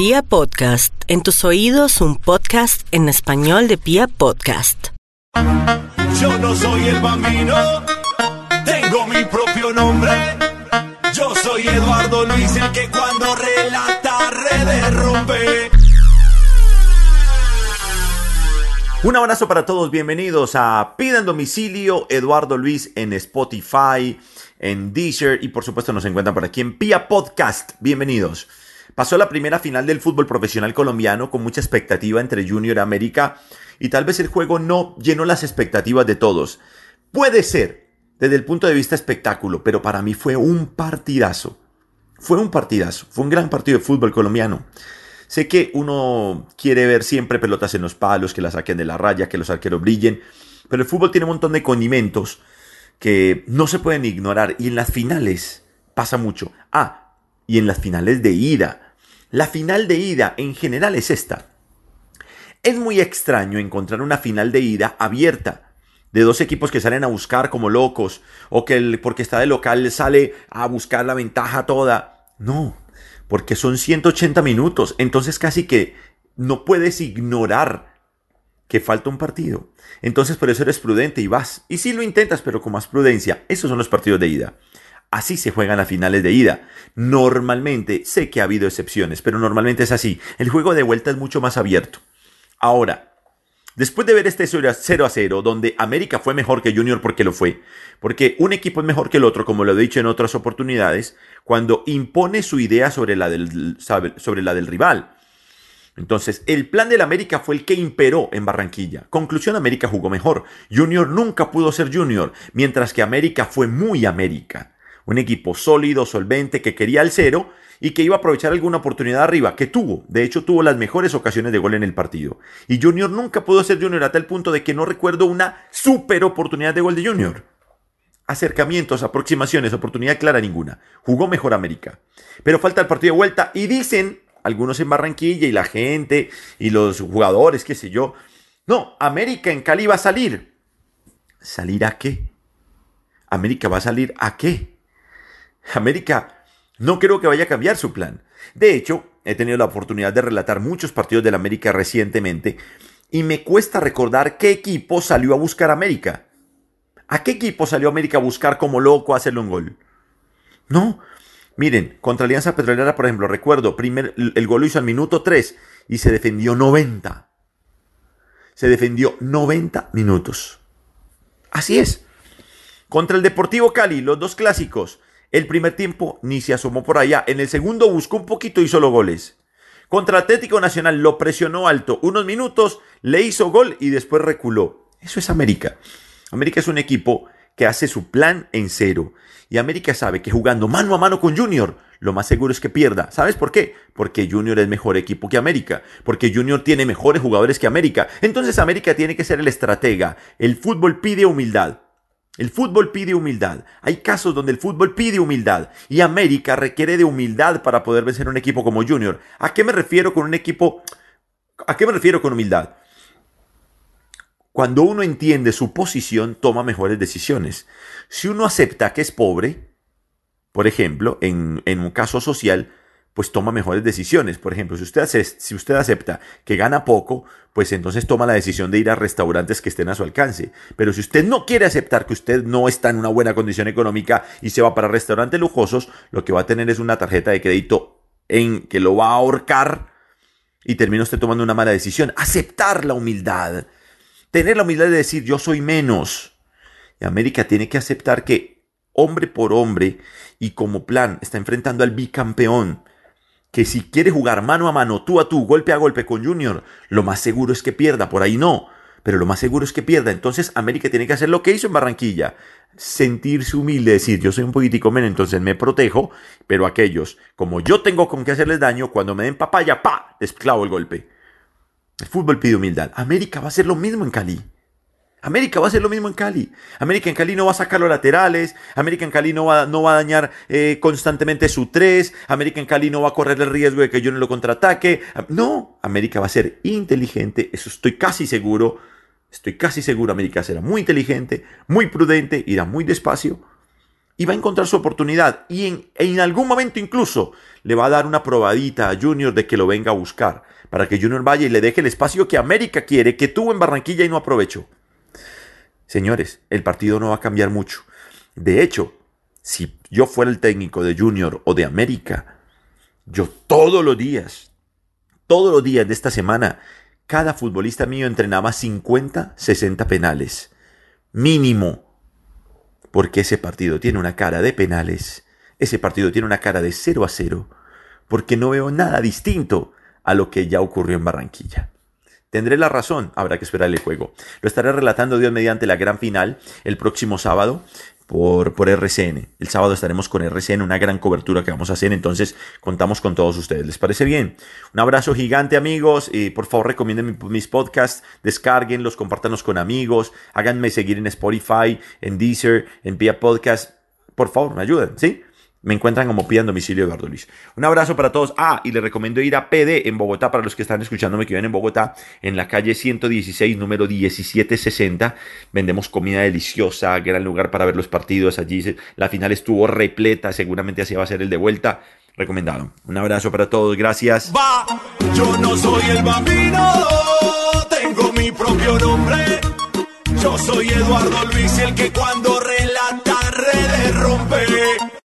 Pia Podcast, en tus oídos un podcast en español de Pia Podcast. Yo no soy el bambino, tengo mi propio nombre. Yo soy Eduardo Luis, el que cuando relata redes rompe. Un abrazo para todos, bienvenidos a Pida en Domicilio, Eduardo Luis en Spotify, en Deezer y por supuesto nos encuentran por aquí en Pia Podcast. Bienvenidos. Pasó la primera final del fútbol profesional colombiano con mucha expectativa entre Junior y América y tal vez el juego no llenó las expectativas de todos. Puede ser desde el punto de vista espectáculo, pero para mí fue un partidazo. Fue un partidazo, fue un gran partido de fútbol colombiano. Sé que uno quiere ver siempre pelotas en los palos, que la saquen de la raya, que los arqueros brillen, pero el fútbol tiene un montón de condimentos que no se pueden ignorar y en las finales pasa mucho. Ah, y en las finales de ida. La final de ida en general es esta. Es muy extraño encontrar una final de ida abierta de dos equipos que salen a buscar como locos o que porque está de local sale a buscar la ventaja toda. No, porque son 180 minutos, entonces casi que no puedes ignorar que falta un partido. Entonces por eso eres prudente y vas. Y sí lo intentas, pero con más prudencia. Esos son los partidos de ida. Así se juegan las finales de ida. Normalmente, sé que ha habido excepciones, pero normalmente es así. El juego de vuelta es mucho más abierto. Ahora, Después de ver este 0 a 0, donde América fue mejor que Junior porque lo fue, porque un equipo es mejor que el otro, como lo he dicho en otras oportunidades, cuando impone su idea sobre la del, sobre la del rival. Entonces, el plan del América fue el que imperó en Barranquilla. Conclusión, América jugó mejor. Junior nunca pudo ser Junior, mientras que América fue muy América. Un equipo sólido, solvente, que quería el cero y que iba a aprovechar alguna oportunidad arriba, que tuvo, de hecho tuvo las mejores ocasiones de gol en el partido. Y Junior nunca pudo ser Junior a tal punto de que no recuerdo una super oportunidad de gol de Junior. Acercamientos, aproximaciones, oportunidad clara ninguna. Jugó mejor América. Pero falta el partido de vuelta y dicen algunos en Barranquilla y la gente y los jugadores, qué sé yo. No, América en Cali va a salir. ¿Salir a qué? América va a salir a qué? América no creo que vaya a cambiar su plan. De hecho, he tenido la oportunidad de relatar muchos partidos del América recientemente y me cuesta recordar qué equipo salió a buscar América. ¿A qué equipo salió América a buscar como loco hacerle un gol? No. Miren, contra Alianza Petrolera, por ejemplo, recuerdo, el gol lo hizo al minuto 3 y se defendió 90. Se defendió 90 minutos. Así es. Contra el Deportivo Cali, los dos clásicos, el primer tiempo ni se asomó por allá. En el segundo buscó un poquito y los goles. Contra Atlético Nacional lo presionó alto unos minutos, le hizo gol y después reculó. Eso es América. América es un equipo que hace su plan en cero. Y América sabe que jugando mano a mano con Junior, lo más seguro es que pierda. ¿Sabes por qué? Porque Junior es mejor equipo que América. Porque Junior tiene mejores jugadores que América. Entonces América tiene que ser el estratega. El fútbol pide humildad. El fútbol pide humildad. Hay casos donde el fútbol pide humildad y América requiere de humildad para poder vencer un equipo como Junior. ¿A qué me refiero con un equipo? ¿A qué me refiero con humildad? Cuando uno entiende su posición, toma mejores decisiones. Si uno acepta que es pobre, por ejemplo, en, en un caso social, pues toma mejores decisiones. Por ejemplo, si usted, acepta que gana poco, pues entonces toma la decisión de ir a restaurantes que estén a su alcance. Pero si usted no quiere aceptar que usted no está en una buena condición económica y se va para restaurantes lujosos, lo que va a tener es una tarjeta de crédito en que lo va a ahorcar y termina usted tomando una mala decisión. Aceptar la humildad. Tener la humildad de decir yo soy menos. Y América tiene que aceptar que hombre por hombre y como plan está enfrentando al bicampeón que si quiere jugar mano a mano, tú a tú, golpe a golpe con Junior, lo más seguro es que pierda, por ahí no, pero lo más seguro es que pierda. Entonces América tiene que hacer lo que hizo en Barranquilla, sentirse humilde, decir, yo soy un poquitico menos, entonces me protejo, pero aquellos, como yo tengo con qué hacerles daño, cuando me den papaya, pa, les clavo el golpe. El fútbol pide humildad. América va a hacer lo mismo en Cali. América va a hacer lo mismo en Cali. América en Cali no va a sacar los laterales. América en Cali no va, no va a dañar eh, constantemente su 3. América en Cali no va a correr el riesgo de que yo no lo contraataque. No, América va a ser inteligente. Eso estoy casi seguro. Estoy casi seguro. América será muy inteligente, muy prudente, irá muy despacio y va a encontrar su oportunidad. Y en, en algún momento incluso le va a dar una probadita a Junior de que lo venga a buscar, para que Junior vaya y le deje el espacio que América quiere, que tuvo en Barranquilla y no aprovechó. Señores, el partido no va a cambiar mucho. De hecho, si yo fuera el técnico de Junior o de América, yo todos los días, todos los días de esta semana, cada futbolista mío entrenaba 50, 60 penales. Mínimo. Porque ese partido tiene una cara de penales. Ese partido tiene una cara de 0 a 0. Porque no veo nada distinto a lo que ya ocurrió en Barranquilla. Tendré la razón, habrá que esperar el juego. Lo estaré relatando Dios mediante la gran final el próximo sábado por, por RCN. El sábado estaremos con RCN, una gran cobertura que vamos a hacer, entonces contamos con todos ustedes. ¿Les parece bien? Un abrazo gigante amigos, y por favor recomienden mis podcasts, descarguenlos, compártanos con amigos, háganme seguir en Spotify, en Deezer, en Pia Podcast. Por favor, me ayuden, ¿sí? Me encuentran como Pía Domicilio Eduardo Luis. Un abrazo para todos. Ah, y les recomiendo ir a PD en Bogotá, para los que están escuchándome que viven en Bogotá, en la calle 116, número 1760. Vendemos comida deliciosa, gran lugar para ver los partidos. Allí la final estuvo repleta, seguramente así va a ser el de vuelta. Recomendado. Un abrazo para todos, gracias. Va, yo no soy el bambino, tengo mi propio nombre. Yo soy Eduardo Luis, el que cuando relata redes rompe.